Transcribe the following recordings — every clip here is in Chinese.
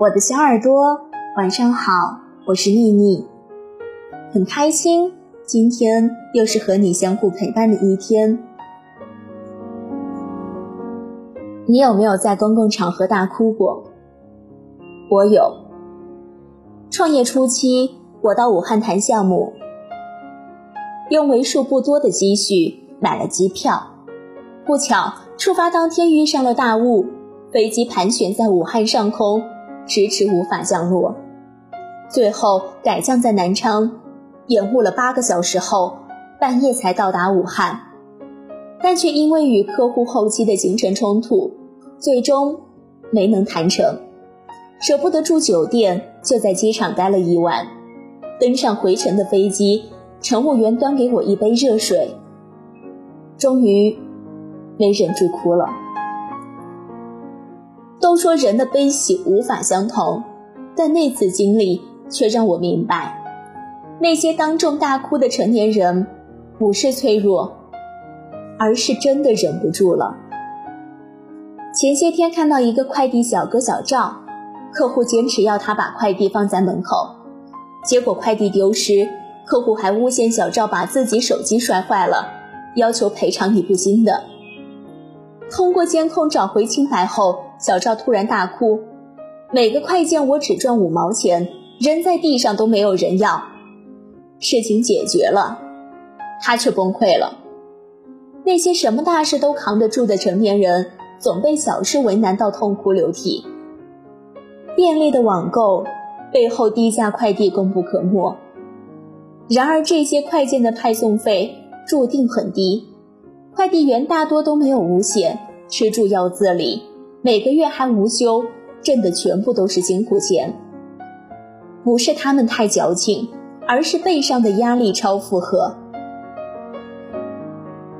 我的小耳朵，晚上好，我是妮妮，很开心今天又是和你相互陪伴的一天。你有没有在公共场合大哭过？我有。创业初期，我到武汉谈项目，用为数不多的积蓄买了机票，不巧出发当天遇上了大雾，飞机盘旋在武汉上空。迟迟无法降落，最后改降在南昌，延误了八个小时后，半夜才到达武汉，但却因为与客户后期的行程冲突，最终没能谈成。舍不得住酒店，就在机场待了一晚。登上回程的飞机，乘务员端给我一杯热水，终于没忍住哭了。都说人的悲喜无法相同，但那次经历却让我明白，那些当众大哭的成年人，不是脆弱，而是真的忍不住了。前些天看到一个快递小哥小赵，客户坚持要他把快递放在门口，结果快递丢失，客户还诬陷小赵把自己手机摔坏了，要求赔偿一部新的。通过监控找回清白后。小赵突然大哭，每个快件我只赚五毛钱，扔在地上都没有人要。事情解决了，他却崩溃了。那些什么大事都扛得住的成年人，总被小事为难到痛哭流涕。便利的网购背后低价快递功不可没，然而这些快件的派送费注定很低，快递员大多都没有五险，吃住要自理。每个月还无休，挣的全部都是辛苦钱。不是他们太矫情，而是背上的压力超负荷。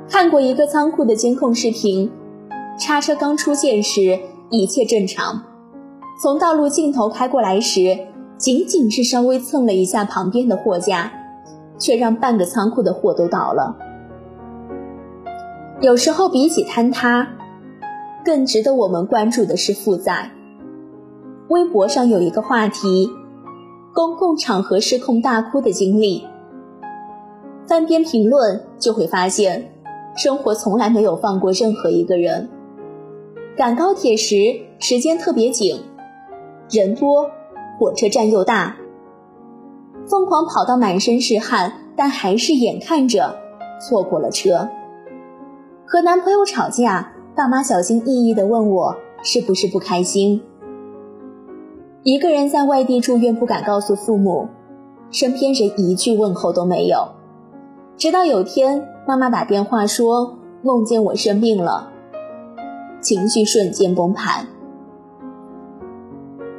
看过一个仓库的监控视频，叉车刚出现时一切正常，从道路尽头开过来时，仅仅是稍微蹭了一下旁边的货架，却让半个仓库的货都倒了。有时候比起坍塌。更值得我们关注的是负债。微博上有一个话题：公共场合失控大哭的经历。翻篇评论就会发现，生活从来没有放过任何一个人。赶高铁时时间特别紧，人多，火车站又大，疯狂跑到满身是汗，但还是眼看着错过了车。和男朋友吵架。爸妈小心翼翼地问我是不是不开心。一个人在外地住院，不敢告诉父母，身边人一句问候都没有。直到有天，妈妈打电话说梦见我生病了，情绪瞬间崩盘，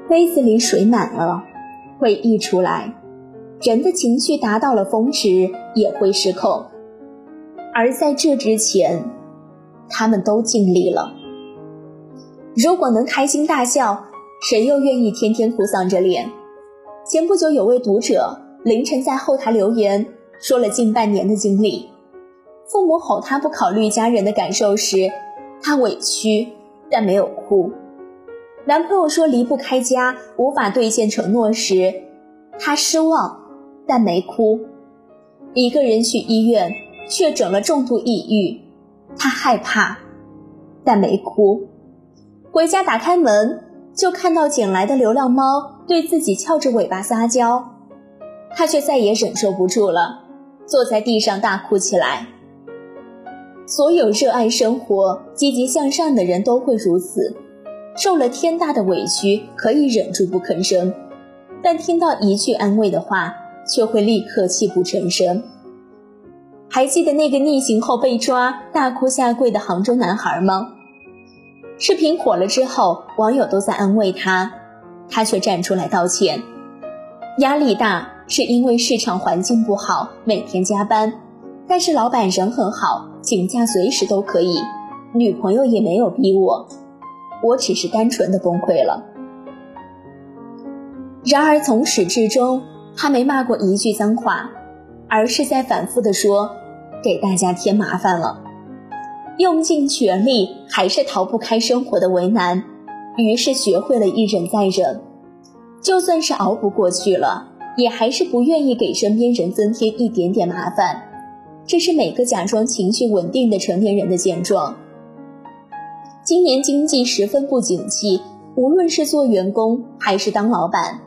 杯子里水满了，会溢出来。人的情绪达到了峰值，也会失控。而在这之前。他们都尽力了。如果能开心大笑，谁又愿意天天哭丧着脸？前不久有位读者凌晨在后台留言，说了近半年的经历。父母吼他不考虑家人的感受时，他委屈但没有哭；男朋友说离不开家，无法兑现承诺时，他失望但没哭。一个人去医院确诊了重度抑郁。他害怕，但没哭。回家打开门，就看到捡来的流浪猫对自己翘着尾巴撒娇，他却再也忍受不住了，坐在地上大哭起来。所有热爱生活、积极向上的人都会如此，受了天大的委屈可以忍住不吭声，但听到一句安慰的话，却会立刻泣不成声。还记得那个逆行后被抓、大哭下跪的杭州男孩吗？视频火了之后，网友都在安慰他，他却站出来道歉。压力大是因为市场环境不好，每天加班，但是老板人很好，请假随时都可以，女朋友也没有逼我，我只是单纯的崩溃了。然而从始至终，他没骂过一句脏话，而是在反复的说。给大家添麻烦了，用尽全力还是逃不开生活的为难，于是学会了一忍再忍，就算是熬不过去了，也还是不愿意给身边人增添一点点麻烦。这是每个假装情绪稳定的成年人的现状。今年经济十分不景气，无论是做员工还是当老板，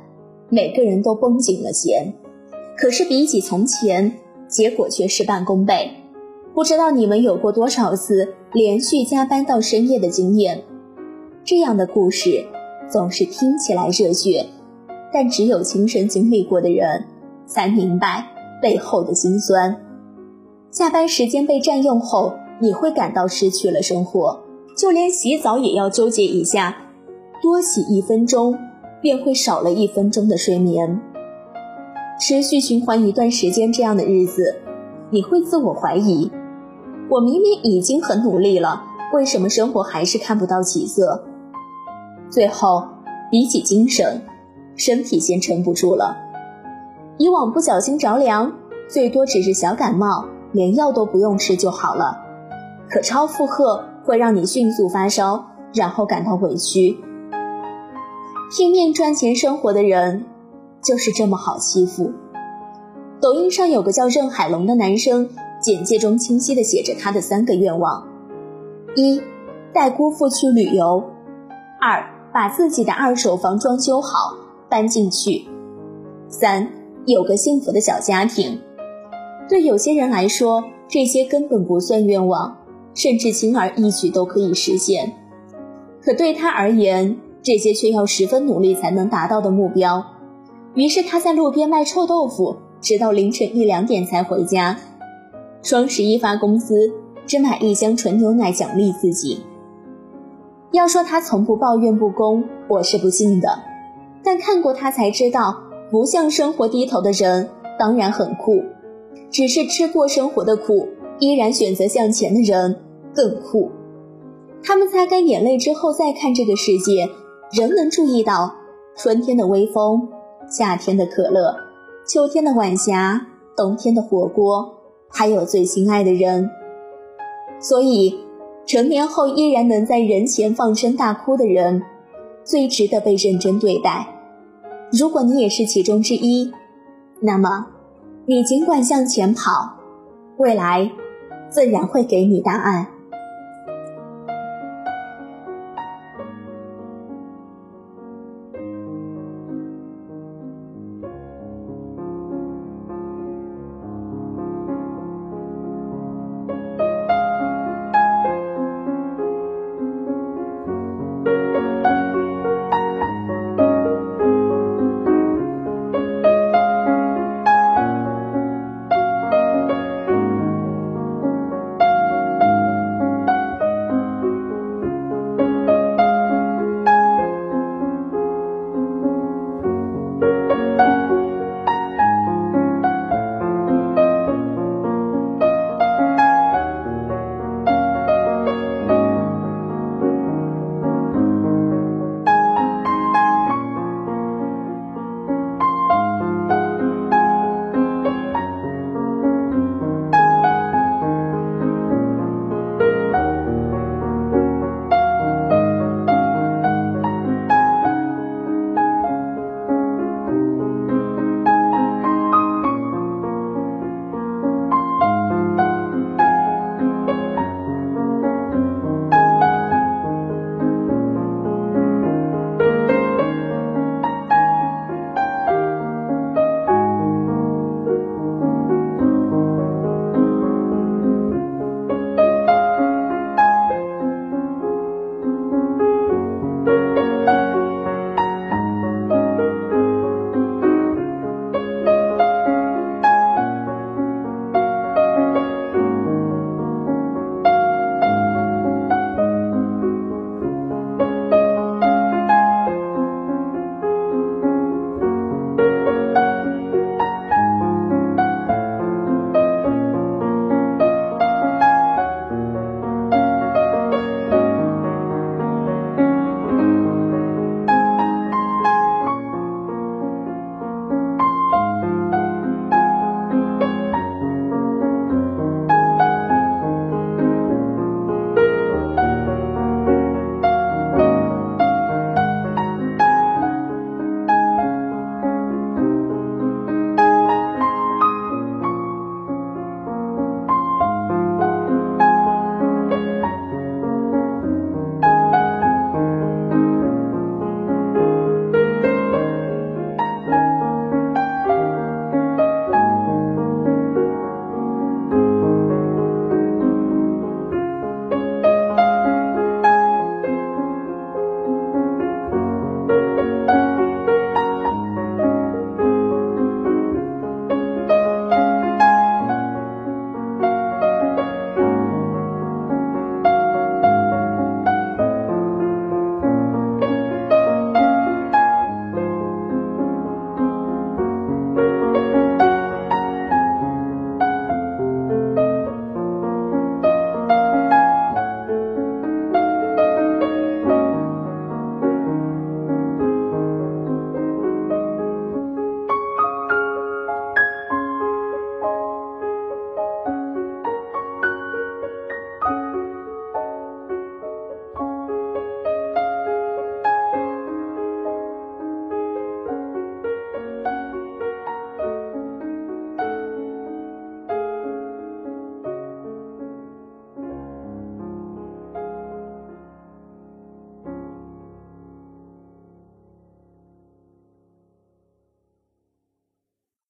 每个人都绷紧了弦。可是比起从前，结果却事半功倍。不知道你们有过多少次连续加班到深夜的经验？这样的故事总是听起来热血，但只有亲身经历过的人才明白背后的辛酸。下班时间被占用后，你会感到失去了生活。就连洗澡也要纠结一下，多洗一分钟，便会少了一分钟的睡眠。持续循环一段时间这样的日子，你会自我怀疑：我明明已经很努力了，为什么生活还是看不到起色？最后，比起精神，身体先撑不住了。以往不小心着凉，最多只是小感冒，连药都不用吃就好了。可超负荷。会让你迅速发烧，然后感到委屈。拼命赚钱生活的人，就是这么好欺负。抖音上有个叫任海龙的男生，简介中清晰的写着他的三个愿望：一，带姑父去旅游；二，把自己的二手房装修好，搬进去；三，有个幸福的小家庭。对有些人来说，这些根本不算愿望。甚至轻而易举都可以实现，可对他而言，这些却要十分努力才能达到的目标。于是他在路边卖臭豆腐，直到凌晨一两点才回家。双十一发工资，只买一箱纯牛奶奖励自己。要说他从不抱怨不公，我是不信的。但看过他才知道，不向生活低头的人当然很酷，只是吃过生活的苦。依然选择向前的人更酷。他们擦干眼泪之后再看这个世界，仍能注意到春天的微风、夏天的可乐、秋天的晚霞、冬天的火锅，还有最心爱的人。所以，成年后依然能在人前放声大哭的人，最值得被认真对待。如果你也是其中之一，那么，你尽管向前跑，未来。自然会给你答案。